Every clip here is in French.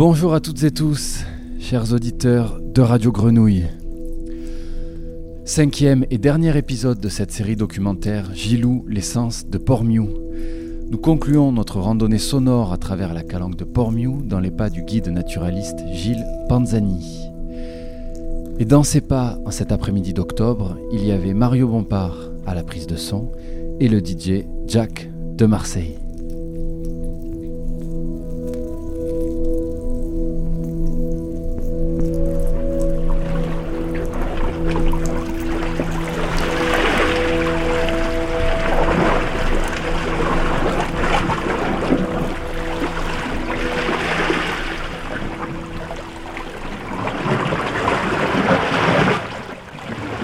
Bonjour à toutes et tous, chers auditeurs de Radio Grenouille. Cinquième et dernier épisode de cette série documentaire Gilou, l'essence de Pormiou. Nous concluons notre randonnée sonore à travers la calanque de Pormiou dans les pas du guide naturaliste Gilles Panzani. Et dans ces pas, en cet après-midi d'octobre, il y avait Mario Bompard à la prise de son et le DJ Jack de Marseille.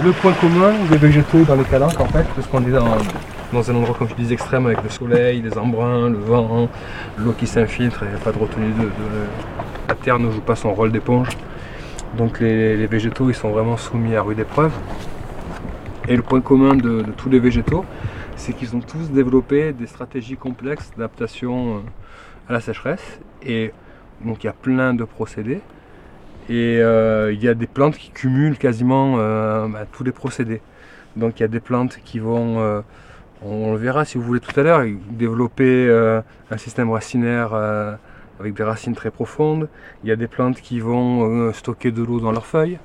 Le point commun des végétaux dans les calanques en fait, parce qu'on est dans, dans un endroit comme je dis extrême avec le soleil, les embruns, le vent, l'eau qui s'infiltre et pas de retenue de, La terre ne joue pas son rôle d'éponge. Donc les, les végétaux ils sont vraiment soumis à rude épreuve. Et le point commun de, de tous les végétaux, c'est qu'ils ont tous développé des stratégies complexes d'adaptation euh, à la sécheresse. Et donc il y a plein de procédés. Et euh, il y a des plantes qui cumulent quasiment euh, bah, tous les procédés. Donc il y a des plantes qui vont, euh, on le verra si vous voulez tout à l'heure, développer un système racinaire avec des racines très profondes. Il y a des plantes qui vont stocker de l'eau dans leurs feuilles,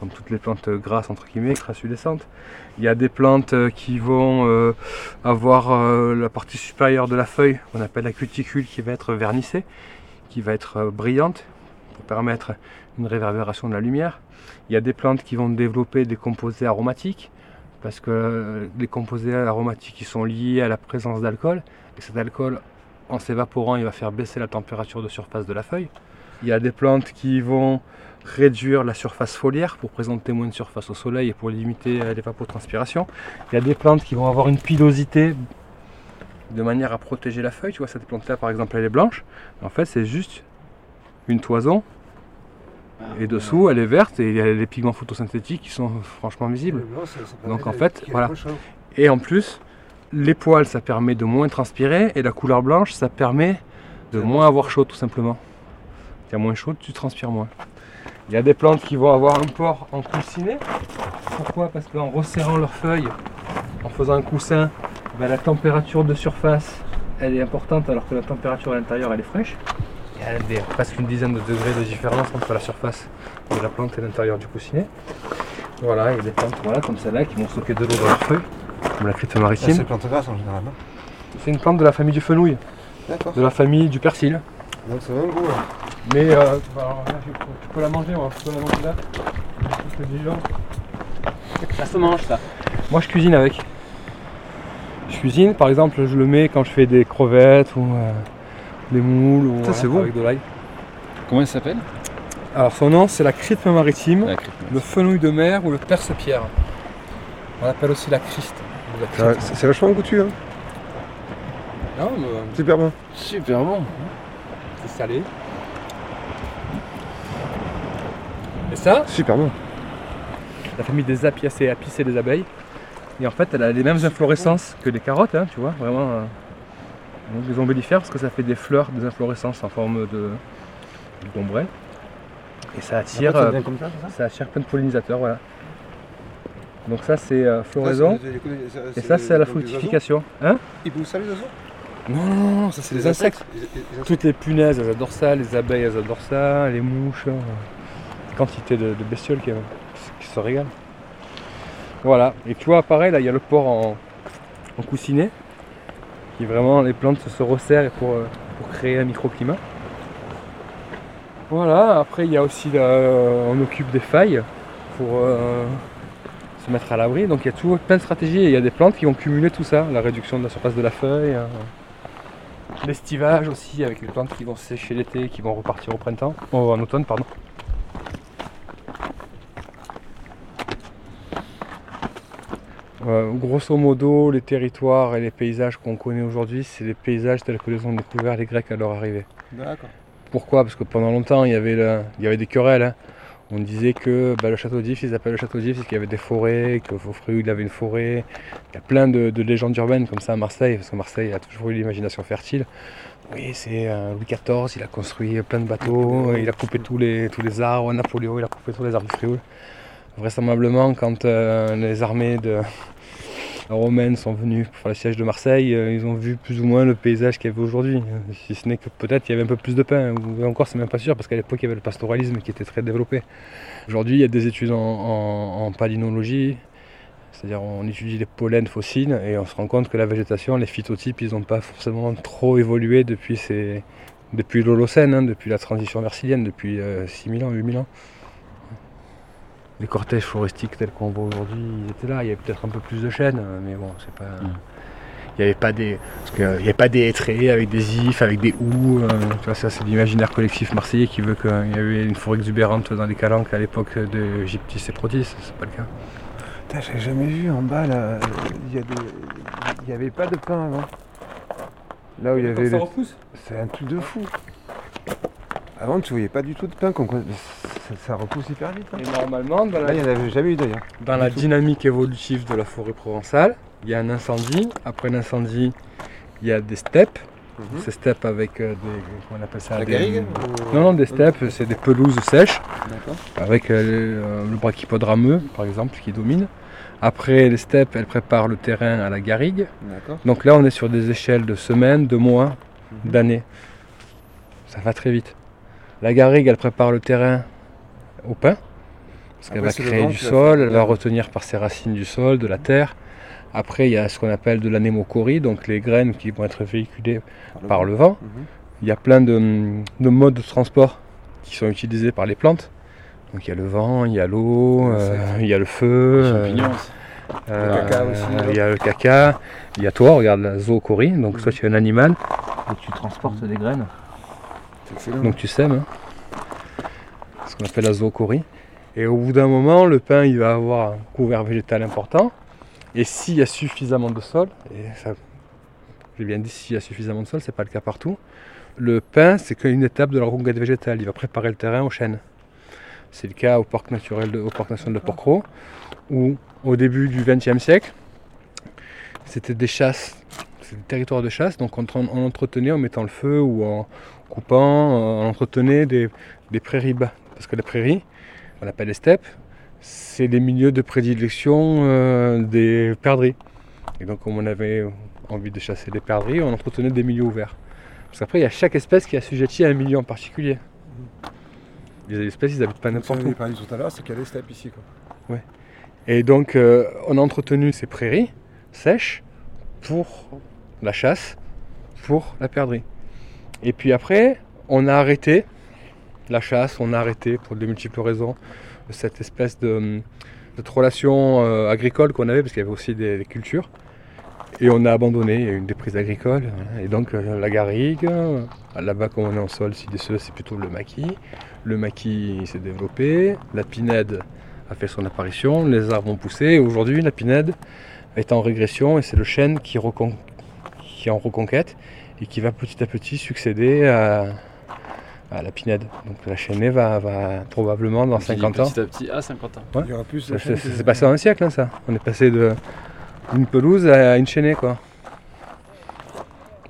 comme toutes les plantes grasses entre guillemets, crassulescentes. Il y a des plantes qui vont avoir la partie supérieure de la feuille, qu'on appelle la cuticule, qui va être vernissée, qui va être brillante pour permettre une réverbération de la lumière. Il y a des plantes qui vont développer des composés aromatiques parce que euh, les composés aromatiques ils sont liés à la présence d'alcool et cet alcool en s'évaporant il va faire baisser la température de surface de la feuille. Il y a des plantes qui vont réduire la surface foliaire pour présenter moins de surface au soleil et pour limiter euh, l'évapotranspiration. Il y a des plantes qui vont avoir une pilosité de manière à protéger la feuille. Tu vois, cette plante-là, par exemple, elle est blanche. En fait, c'est juste une toison et dessous, elle est verte et il y a les pigments photosynthétiques qui sont franchement visibles. Donc, en fait, voilà. Et en plus, les poils, ça permet de moins transpirer et la couleur blanche, ça permet de moins avoir chaud tout simplement. Tu as moins chaud, tu transpires moins. Il y a des plantes qui vont avoir un port en coussinet. Pourquoi? Parce qu'en resserrant leurs feuilles, en faisant un coussin, ben, la température de surface, elle est importante alors que la température à l'intérieur, elle est fraîche. Il y a des- presque une dizaine de degrés de différence entre la surface de la plante et l'intérieur du coussinet. Voilà, il y a des plantes voilà, comme celle-là qui vont stocker de l'eau dans leurs feuilles, comme la crypte maritime. C'est plante grasse en général. non C'est une plante de la famille du fenouil, D'accord. de la famille du persil. Donc va un goût. là. Mais euh, bah, alors là, tu, tu peux la manger, moi. Tu peux la manger là. C'est. Ça se mange ça. Moi je cuisine avec. Je cuisine, par exemple, je le mets quand je fais des crevettes ou euh, des moules ou Ça, bon. avec de l'ail. Comment elle s'appelle Alors son nom c'est la crypte maritime, La le fenouil de mer ou le perce-pierre. On l'appelle aussi la crypte. C'est c'est vachement goûtu, hein. Non, mais, super bon. Super bon. c'est salé. Et ça, Super bon. la famille des apiacées, apicées des abeilles. Et en fait, elle a les mêmes inflorescences que les carottes, hein, tu vois, vraiment. euh, donc les ombellifères, parce que ça fait des fleurs, des inflorescences en forme de d'ombrelle. Et ça attire, ça euh, vient comme ça, c'est ça? ça attire plein de pollinisateurs, voilà. Donc ça, c'est euh, floraison. Et ça, c'est la fructification. Hein? Ils bouffent ça, les oiseaux? Non, non, non, ça c'est les insectes. Les- les. Toutes les punaises, elles adorent ça, les abeilles, elles adorent ça, les mouches, euh, quantité de, de bestioles qui, qui se régalent. Voilà, et tu vois, pareil, là, il y a le port en, en coussinet, vraiment, les plantes se resserrent pour, euh, pour créer un microclimat. Voilà, après, il y a aussi, euh, on occupe des failles pour euh, se mettre à l'abri, donc il y a toujours plein de stratégies, et il y a des plantes qui vont cumuler tout ça, la réduction de la surface de la feuille, euh, L'estivage aussi, avec les plantes qui vont sécher l'été et qui vont repartir au printemps. Oh, en automne, pardon. Euh, grosso modo, les territoires et les paysages qu'on connaît aujourd'hui, c'est les paysages tels que les ont découverts les Grecs à leur arrivée. D'accord. Pourquoi? Parce que pendant longtemps, il y avait, le- il y avait des querelles. hein. On disait que bah, le château d'If, ils appellent le château d'If parce qu'il y avait des forêts, que Faufreux, il avait une forêt. Il y a plein de, de légendes urbaines comme ça à Marseille, parce que Marseille a toujours eu l'imagination fertile. Oui, c'est euh, Louis XIV, il a construit plein de bateaux, il a coupé tous les, tous les arbres, Napoléon, il a coupé tous les arbres du Frioul. Vraisemblablement, quand euh, les armées de romaines sont venues pour faire le siège de Marseille, euh, ils ont vu plus ou moins le paysage qu'il y avait aujourd'hui. Si ce n'est que peut-être il y avait un peu plus de pain, ou encore c'est même pas sûr, parce qu'à l'époque il y avait le pastoralisme qui était très développé. Aujourd'hui, il y a des études en, en- palynologie, c'est-à-dire on étudie les pollens fossiles et on se rend compte que la végétation, les phytotypes, ils n'ont pas forcément trop évolué depuis, l'Holocène, hein, depuis la transition versilienne, depuis euh, 6000 ans, 8000 ans. Les cortèges floristiques tels qu'on voit aujourd'hui, ils étaient là. Il y avait peut-être un peu plus de chênes, euh, mais bon, c'est pas. Il n'y avait pas des, parce que, il y avait pas des hêtraies avec des ifs, avec des houes. euh, tu vois, ça c'est l'imaginaire collectif marseillais qui veut qu'il y avait une forêt exubérante dans les calanques à l'époque de Gyptis et Protis. C'est pas le cas. Putain, j'avais jamais vu en bas là. Il y, a des... il y avait pas de pain avant. Là où il y avait. le- repousse C'est un truc de fou. Avant, tu voyais pas du tout de pain. Ça, ça repousse hyper vite. hein. Et normalement, dans Là, la, il y en avait jamais eu d'ailleurs. dans la dynamique évolutive de la forêt provençale, il y a un incendie. Après l'incendie, il y a des steppes. Ces steppes avec euh, des. Comment on appelle ça La des- garrigue Non, non, des steppes, c'est des pelouses sèches. D'accord. avec euh, le, euh, le brachypode rameux, par exemple, qui domine. Après, les steppes, elles préparent le terrain à la garrigue. Donc là, on est sur des échelles de semaines, de mois, Mhm. d'années. Ça va très vite. La garrigue, elle prépare le terrain au pain, parce qu'elle va créer du sol, elle va retenir par ses racines du sol, de la terre. Après, il y a ce qu'on appelle de l'anémochorie, donc les graines qui vont être véhiculées par le vent. Mhm. Il y a plein de, de modes de transport qui sont utilisés par les plantes. Donc il y a le vent, il y a l'eau, Le euh, il y a le feu, euh, euh, Le caca aussi, euh, il y a le caca, il y a toi, regarde la zoochorie, donc Mhm. soit tu es un animal et tu transportes des graines, donc tu sèmes, hein. Ce qu'on appelle la zoochorie. Et au bout d'un moment, le pain il va avoir un couvert végétal important, et s'il y a suffisamment de sol, et ça, j'ai bien dit s'il y a suffisamment de sol, c'est pas le cas partout, le pain c'est qu'une étape de la conquête végétale, il va préparer le terrain au chêne. C'est le cas au parc naturel au parc national de Porquerolles, où au début du XXe siècle, c'était des chasses, c'est des territoires de chasse, donc on, en- on entretenait en mettant le feu ou en coupant, euh, on entretenait des, des prairies. Parce que les prairies, on appelle les steppes, c'est les milieux de prédilection euh, des perdrix. Et donc comme on avait envie de chasser des perdrix, on entretenait des milieux ouverts. Parce qu'après, il y a chaque espèce qui est assujettie à un milieu en particulier. Les espèces, ils habitent pas n'importe où. parlé tout à l'heure, c'est qu'il y a des steppes ici. Quoi. Et donc, euh, on a entretenu ces prairies sèches pour la chasse, pour la perdrix. Et puis après, on a arrêté la chasse, on a arrêté pour de multiples raisons cette espèce de, relation euh, agricole qu'on avait, parce qu'il y avait aussi des, cultures. Et on a abandonné, il y a eu une déprise agricole. voilà. Et donc euh, la garrigue, euh, là-bas comme on est en sol sidéceux, c'est plutôt le maquis. Le maquis s'est développé, la pinède a fait son apparition, les arbres ont poussé. Et aujourd'hui, la pinède est en régression et c'est le chêne qui, en reconquête et qui va petit à petit succéder à, à la pinède. Donc la chênaie va, va probablement dans On dit 50 ans. Petit à petit, à 50 ans. Ouais. Il y aura plus Ça, C'est passé en un siècle, hein, ça. On est passé de d'une pelouse à une chaînée, quoi.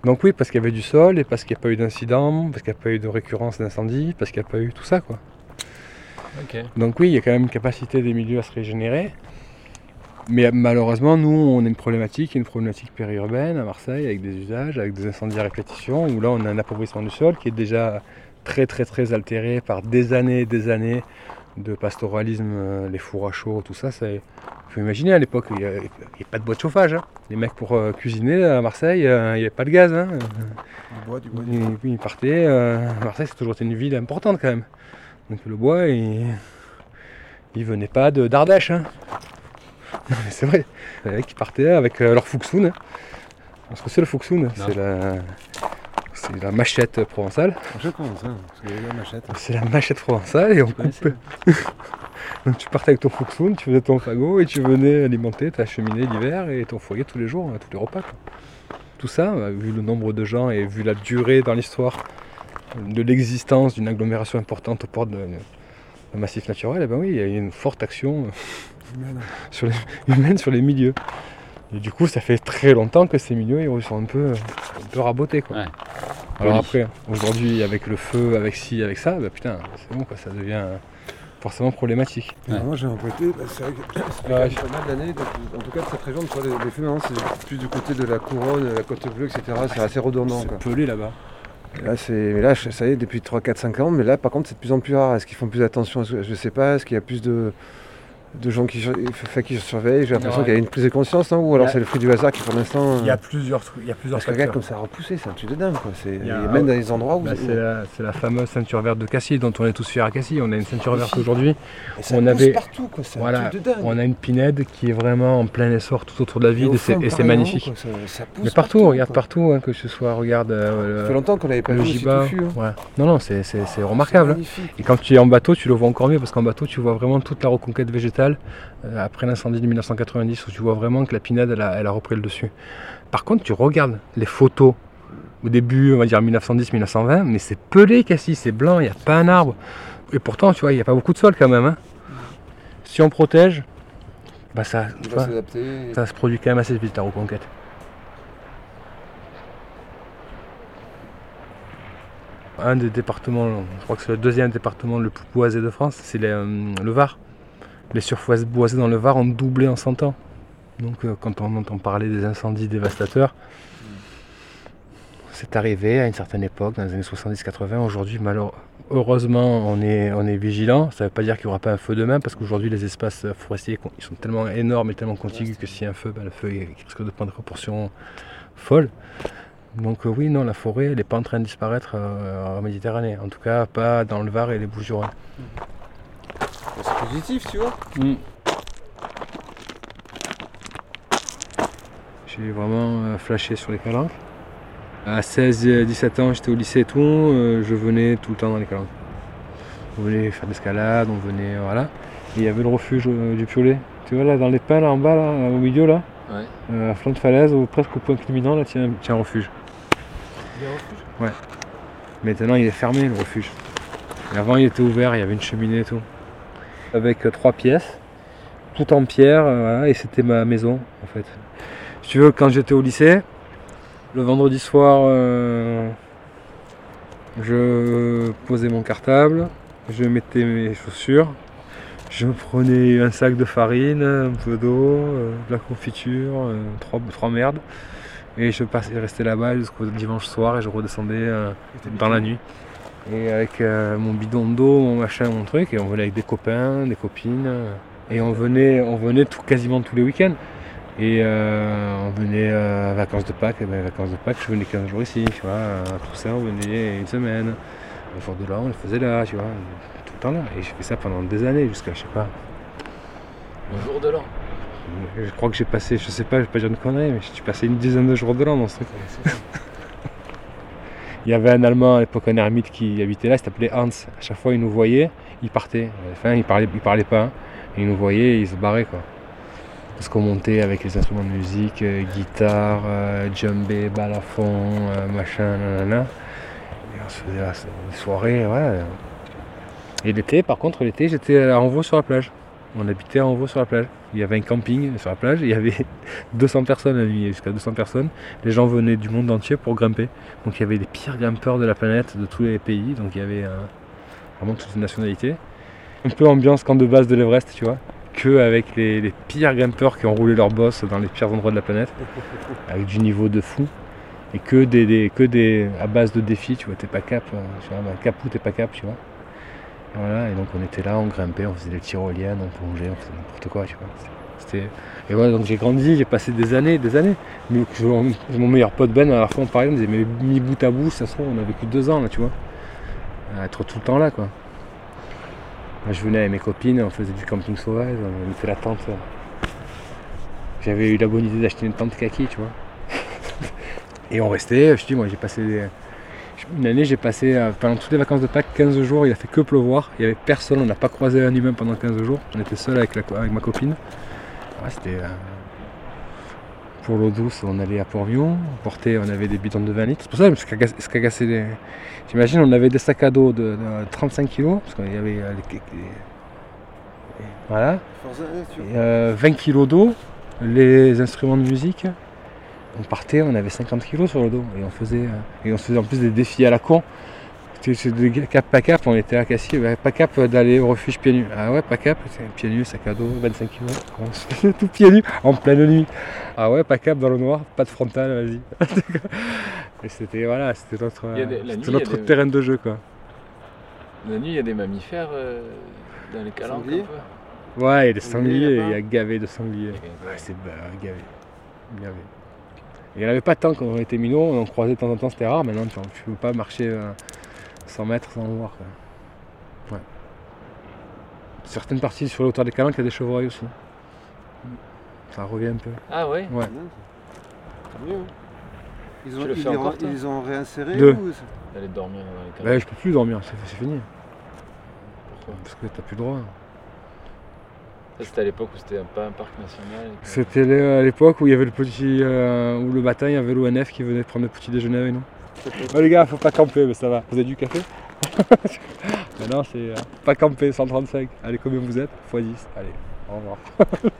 Donc oui, parce qu'il y avait du sol et parce qu'il n'y a pas eu d'incident, parce qu'il n'y a pas eu de récurrence d'incendie, parce qu'il n'y a pas eu tout ça, quoi. Ok. Donc oui, il y a quand même une capacité des milieux à se régénérer. Mais malheureusement, nous, on a une problématique, une problématique périurbaine à Marseille, avec des usages, avec des incendies à répétition, où là, on a un appauvrissement du sol qui est déjà très, très, très altéré par des années et des années de pastoralisme, euh, les fours à chaud, tout ça. Il faut imaginer, à l'époque, il n'y avait pas de bois de chauffage. hein. Les mecs, pour euh, cuisiner à Marseille, euh, il n'y avait pas de gaz. hein. Du bois, du bois. du Ils, bois. ils partaient. euh, Marseille, c'est toujours été une ville importante quand même. Donc le bois, il, il venait pas de d'Ardèche. hein. Non, mais c'est vrai. Les mecs qui partaient avec euh, leur fuxoun. hein. Parce que c'est le fuxoun, c'est la, c'est la machette provençale. Hein, gars m'achètent. C'est la machette provençale et on coupe. Donc tu partais avec ton fuxoun, tu faisais ton fagot et tu venais alimenter ta cheminée l'hiver et ton foyer tous les jours, hein, tous les repas. quoi. Tout ça, euh, vu le nombre de gens et vu la durée dans l'histoire de l'existence d'une agglomération importante au port d'un massif naturel, eh ben oui, il y a une forte action euh, Humaine. sur les, humaine sur les milieux. Et du coup, ça fait très longtemps que ces milieux ils sont un peu, un peu rabotés. Quoi. Ouais. Alors après, aujourd'hui, avec le feu, avec ci, avec ça, bah putain, c'est bon quoi, ça devient forcément problématique. Moi j'ai un côté, bah, c'est vrai que ça fait quand même pas mal d'années, en tout cas de cette région, les, les feux maintenant c'est plus du côté de la couronne, la côte bleue, etc. C'est assez redondant. C'est pelé là-bas. Là, c'est, mais là, ça y est, depuis 3, 4, 5 ans, mais là, par contre, c'est de plus en plus rare. Est-ce qu'ils font plus attention Je ne sais pas. Est-ce qu'il y a plus de, de gens qui, qui surveillent. J'ai l'impression qu'il y a une prise de conscience, non? Ou alors c'est le fruit du hasard qui, pour l'instant. Il y a plusieurs trucs. Il y a plusieurs Parce que comme ça a repoussé, c'est un truc de dingue. Quoi. C'est, même dans les endroits où. Bah, c'est, la, c'est, la, fameuse ceinture verte de Cassis, dont on est tous fiers à Cassis. On a une ceinture verte aujourd'hui. on avait. partout, quoi. C'est voilà, un truc de dingue. On a une pinède qui est vraiment en plein essor tout autour de la ville et, c'est, magnifique. Ça, ça pousse Mais partout, partout regarde partout, hein, que ce soit, regarde. Euh, ça fait longtemps qu'on n'avait pas le vu hein. Non, non, c'est, remarquable. Et quand tu es en bateau, tu le vois encore mieux parce qu'en bateau, tu vois vraiment toute la reconquête végétale euh, après l'incendie de 1990 où tu vois vraiment que la pinède elle a, elle a repris le dessus. Par contre, tu regardes les photos au début, on va dire 1910-1920, mais c'est pelé Cassis, c'est blanc, il n'y a pas un arbre. Et pourtant, tu vois, il n'y a pas beaucoup de sol quand même. hein. Si on protège, bah ça, vois, se produit quand même assez vite la reconquête. Un des départements, je crois que c'est le deuxième département le plus boisé de France, c'est les, euh, le Var. Les surfaces boisées dans le Var ont doublé en 100 ans. Donc euh, quand on entend parler des incendies dévastateurs, c'est arrivé à une certaine époque, dans les années 70-80. Aujourd'hui, malheureusement, heureusement, on est, on est vigilant. Ça ne veut pas dire qu'il n'y aura pas un feu demain, parce qu'aujourd'hui, les espaces forestiers ils sont tellement énormes et tellement contigus que s'il y a un feu, ben, le feu il risque de prendre proportions folles. Donc euh, oui, non, la forêt, elle n'est pas en train de disparaître euh, en Méditerranée. En tout cas, pas dans le Var et les Bouches-du-Rhône. C'est positif, tu vois. J'ai vraiment euh, flashé sur les calanques. À 16-17 ans, j'étais au lycée et tout, euh, je venais tout le temps dans les calanques. On venait faire de l'escalade, on venait, voilà. Et il y avait le refuge euh, du Piolet. Tu vois là, dans les pins, là en bas, là, au milieu, là, Ouais. euh, à flanc de falaise, ou presque au point culminant, là, tiens, tiens un refuge? Maintenant, il est fermé, le refuge. Et avant, il était ouvert, il y avait une cheminée et tout. Avec euh, trois pièces, tout en pierre, euh, voilà, et c'était ma maison, en fait. Si tu veux, quand j'étais au lycée, le vendredi soir, euh, je posais mon cartable, je mettais mes chaussures, je prenais un sac de farine, un peu d'eau, euh, de la confiture, euh, trois, trois merdes, et je passais, restais là-bas jusqu'au dimanche soir et je redescendais dans la nuit. Et avec euh, mon bidon d'eau, mon machin, mon truc, et on venait avec des copains, des copines, euh, et on venait, on venait tout, quasiment tous les week-ends. Et euh, on venait euh, à vacances de Pâques, et ben, vacances de Pâques, je venais 15 jours ici, tu vois. À Toussaint, on venait une semaine. Le jour de l'an, on le faisait là, tu vois, tout le temps là. Et j'ai fait ça pendant des années, jusqu'à, je sais pas. Le jour de l'an. Je crois que j'ai passé, je sais pas, je vais pas dire une connerie, mais j'ai passé une dizaine de jours de l'an dans ce truc. Il y avait un Allemand à l'époque, un ermite qui habitait là, il s'appelait Hans. À chaque fois, il nous voyait, il partait. À la fin, il parlait, il parlait pas. hein. Il nous voyait il se barrait quoi. Parce qu'on montait avec les instruments de musique, euh, guitare, euh, djembé, balafon, euh, machin, nanana. Et on se faisait là, des soirées, ouais. Et l'été, par contre, l'été, j'étais à Envaux sur la plage. On habitait à Envaux sur la plage. Il y avait un camping sur la plage, il y avait 200 personnes la nuit, jusqu'à 200 personnes. Les gens venaient du monde entier pour grimper. Donc il y avait les pires grimpeurs de la planète, de tous les pays. Donc il y avait euh, vraiment toutes les nationalités. Un peu ambiance camp de base de l'Everest, tu vois. Que avec les, les pires grimpeurs qui ont roulé leur boss dans les pires endroits de la planète. Avec du niveau de fou. Et que des, des- que des à base de défis, tu vois, t'es pas cap, euh, tu vois, cap ou t'es pas cap, tu vois. Voilà, et donc on était là, on grimpait, on faisait des tyroliennes, on plongeait, on faisait n'importe quoi, tu vois. C'était... Et voilà, donc j'ai grandi, j'ai passé des années, des années. Mais mon meilleur pote Ben, à la fin on parlait, on disait, mais mis bout à bout, ça se trouve, on a vécu deux ans là, tu vois. Être tout le temps là, quoi. Moi, je venais avec mes copines, on faisait du camping sauvage, on mettait la tente. euh. J'avais eu la bonne idée d'acheter une tente kaki, tu vois. Et on restait, je dis, moi j'ai passé des- une année, j'ai passé euh, pendant toutes les vacances de Pâques 15 jours, il a fait que pleuvoir, il n'y avait personne, on n'a pas croisé un humain pendant 15 jours, on était seul avec, la co- avec ma copine. Ouais, c'était. euh, Pour l'eau douce, on allait à Port-Vion, on portait, on avait des bidons de 20 litres. C'est pour ça que cagassé les. J'imagine, on avait des sacs à dos de, de 35 kg, parce qu'il y avait. euh, les- les- Voilà. Forza, tu vois. Et, euh, 20 kg d'eau, les instruments de musique, on partait, on avait 50 kilos sur le dos et on faisait, euh, et on faisait en plus des défis à la con. C'est de cap pas cap, on était à Cassis, pas cap d'aller au refuge pieds nus. Ah ouais, pas cap, c'est pieds nus, sac à dos, 25 kilos, on se faisait tout pieds nus en pleine nuit. Ah ouais, pas cap dans le noir, pas de frontal, vas-y. et c'était voilà, c'était notre, des- nuit, c'était notre des- terrain de jeu quoi. La nuit, il y a des mammifères euh, dans les calanques un Sangliers peu. Ouais, il y a des Sangliers, il y a gavé de sangliers. Ouais, c'est bah, gavé. gavé. Il n'y en avait pas tant quand on était minots, on en croisait de temps en temps, c'était rare. Maintenant, tu ne peux pas marcher euh, 100 mètres sans en voir. quoi. Ouais. Certaines parties sur les hauteurs des calanques, il y a des chevreuils aussi. Ça revient un peu. Ah ouais Ouais. Mieux, hein. Ils ont, ils les encore, re- toi ils les ont réinsérés Deux. ou c'est- D'aller dormir dans les Bah, calanques. je peux plus dormir, c'est c'est fini. Pourquoi? Parce que t'as plus le droit. C'était à l'époque où c'était pas un parc national. C'était à l'époque où il y avait le petit. euh, où le matin il y avait l'ONF qui venait prendre le petit déjeuner avec nous. Oh les gars, faut pas camper, mais ça va. Vous avez du café Maintenant c'est euh, pas camper, 135. Allez, combien vous êtes? X 10. Allez, au revoir.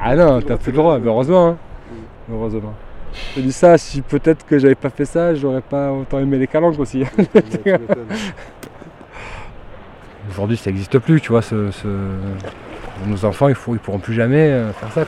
ah non, t'as plus le droit, mais heureusement. hein. Heureusement. Je dis ça, si peut-être que j'avais pas fait ça, j'aurais pas autant aimé les calanques aussi. Aujourd'hui ça n'existe plus, tu vois. Nos enfants, ils, ils pourront plus jamais euh, faire ça.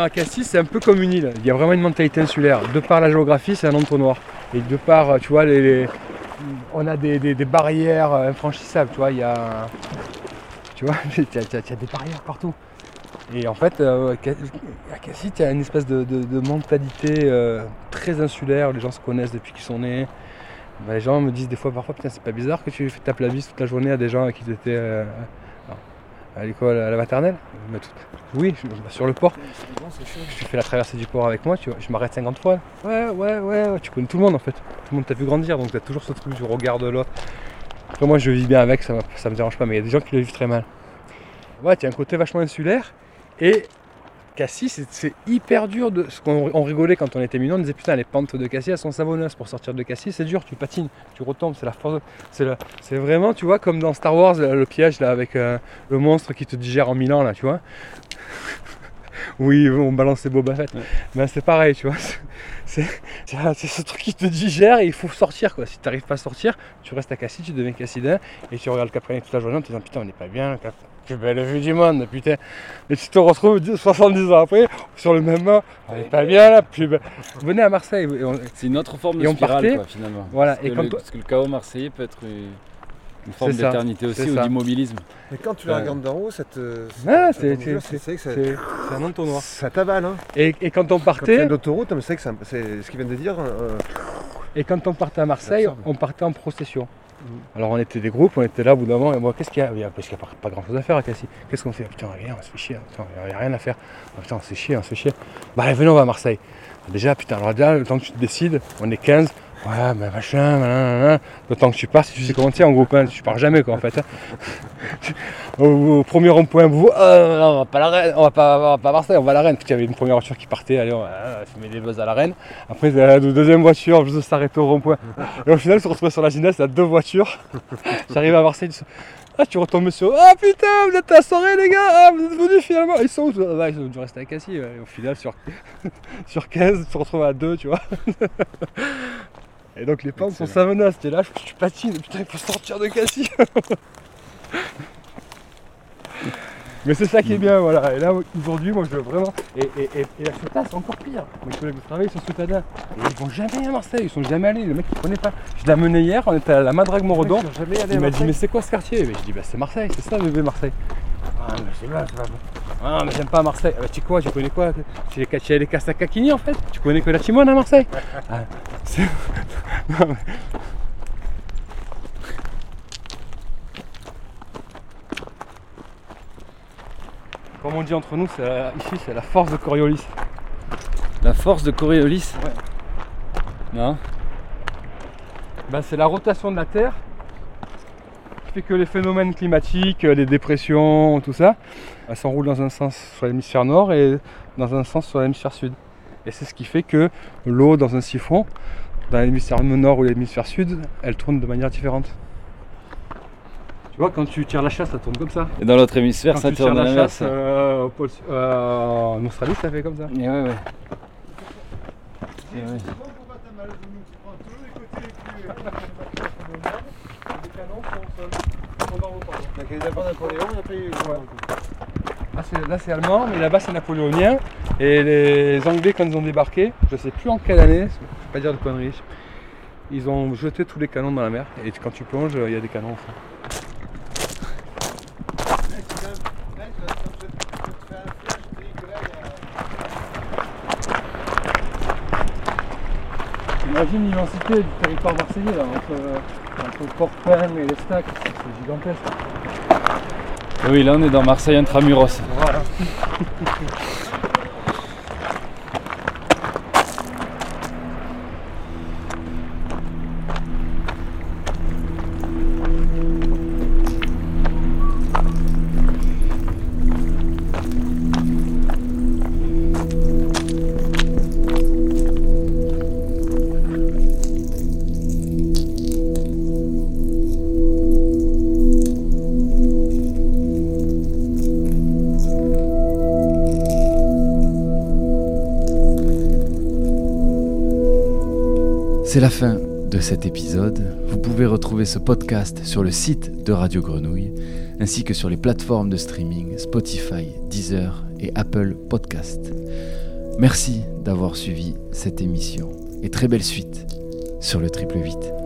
Non, Cassis, c'est un peu comme une île. Il y a vraiment une mentalité insulaire. De par la géographie, c'est un entonnoir. Et de par, euh, tu vois, les, on a des, barrières euh, infranchissables. Tu vois, il y a, des barrières partout. Et en fait, euh, à Cassis, il y a une espèce de, mentalité très insulaire. Les gens se connaissent depuis qu'ils sont nés. Ben, les gens me disent des fois, parfois, putain, c'est pas bizarre que tu tapes la bise toute la journée à des gens qui étaient à l'école, à la maternelle. Oui, je- sur le port. Tu fais la traversée du port avec moi, tu je m'arrête 50 fois. Ouais, ouais, ouais, tu connais tout le monde en fait. Tout le monde t'a vu grandir, donc t'as toujours ce truc du regard de l'autre. Après, moi, je vis bien avec, ça, ça me dérange pas, mais il y a des gens qui le vivent très mal. Ouais, tu as un côté vachement insulaire. Et Cassis, c'est- hyper dur de. On rigolait quand on était minot, on disait putain, les pentes de Cassis, elles sont savonneuses. Pour sortir de Cassis, c'est dur, tu patines, tu retombes, c'est la force. c'est vraiment, tu vois, comme dans Star Wars, le piège là, avec euh, le monstre qui te digère en mille ans, là, tu vois. Oui, on balance les Boba Fett. Ouais. Ben, c'est pareil, tu vois. C'est ce truc qui te digère et il faut sortir, quoi. Si tu n'arrives pas à sortir, tu restes à Cassis, tu deviens cassidin et tu regardes le Capitaine toute la journée en te disant putain, on n'est pas bien, Cap- quelle belle vue du monde, putain. Et tu te retrouves 10 70 ans après sur le même mât, on n'est pas bien là, plus belle. Venez à Marseille. C'est une autre forme de Et on spirale, partait. quoi, finalement. Voilà, Parce et que quand le, toi- parce que le chaos marseillais peut être une, forme d'éternité aussi ou d'immobilisme. Mais quand tu la Ouais. regardes d'en haut, ça te. Ah, ça c'est- un entonnoir. ça t'avale. Hein. Et, et quand on partait, fais l'autoroute, c'est que ça- c'est ce qu'il vient de dire. euh, Et quand on partait à Marseille, on partait en procession. Mhm. Alors on était des groupes, on était là au bout d'un moment, et moi qu'est-ce qu'il y a? Il y a- Parce qu'il n'y a pas, pas grand chose à faire à Cassis. Qu'est-ce qu'on fait? Putain, rien, on se fait chier. hein. Putain, il n'y a rien à faire. Ah, putain, on se fait chier, on se fait chier. Bah allez, venez, on va à Marseille. Déjà, putain, alors déjà, le temps que tu te décides, on est 15, Ouais, mais machin, le temps que tu pars, si tu sais comment tu en groupe, hein, tu pars jamais quoi en fait. Hein. au, premier rond-point, ah, on va pas la reine, on va pas, on va pas à Marseille, on va à la reine. Puis il y avait une première voiture qui partait, allez, on, se met des buzz à la reine. Après, la deuxième voiture, juste s'arrêter au rond-point. Et au final, on se retrouve sur la gymnase, il y a deux voitures. J'arrive à Marseille, ah, tu retombes sur. Ah putain, vous êtes à la soirée, les gars Ah, vous êtes venus finalement Ils sont où ah, Ils ont dû rester à Cassis. au final, sur, sur 15, tu te retrouves à 2, tu vois. Et donc, les pentes sont savonneuses. T'es là, je, patine. Putain, il faut sortir de Cassis. Mais c'est ça qui est bien, voilà. Et là, aujourd'hui, moi, je veux vraiment. Et, et, et, et la c'est encore pire. Mes collègues de travail sont soutadins. Et ils vont jamais à Marseille, ils sont jamais allés. Le mec, il connaît pas. Je l'ai amené hier, on était à la Madrague Morodon. Il m'a dit, mais c'est quoi ce quartier? Mais je dis, bah, c'est Marseille, c'est ça, bébé Marseille. Ah, mais c'est pas Ah, mais j'aime pas Marseille. Ah, bah, tu sais quoi, tu connais quoi? Tu es les Casacakini en fait? Tu connais que la Timone à Marseille? Ah, non, mais... Comme on dit entre nous, ici c'est la force de Coriolis. La force de Coriolis? Ouais. Non. Bah, C'est la rotation de la Terre qui fait que les phénomènes climatiques, les dépressions, tout ça, elles s'enroulent dans un sens sur l'hémisphère nord et dans un sens sur l'hémisphère sud. Et c'est ce qui fait que l'eau dans un siphon, dans l'hémisphère nord ou l'hémisphère sud, elle tourne de manière différente. Tu vois, quand tu tires la chasse, ça tourne comme ça. Et dans l'autre hémisphère, ça tourne à l'inverse. Euh, euh, en Australie, ça fait comme ça. Et ouais, ouais. Et ouais. Là c'est allemand, mais là-bas c'est napoléonien. Et les Anglais, quand ils ont débarqué, je sais plus en quelle année, je ne vais pas dire de conneries, ils ont jeté tous les canons dans la mer. Et quand tu plonges, il y a des canons. Imagine l'immensité du territoire marseillais là, entre, entre Port-Pen et les Stacks, c'est gigantesque. Oui, là on est dans Marseille intramuros. Voilà. C'est la fin de cet épisode. Vous pouvez retrouver ce podcast sur le site de Radio Grenouille, ainsi que sur les plateformes de streaming Spotify, Deezer et Apple Podcast. Merci d'avoir suivi cette émission et très belle suite sur le triple 8.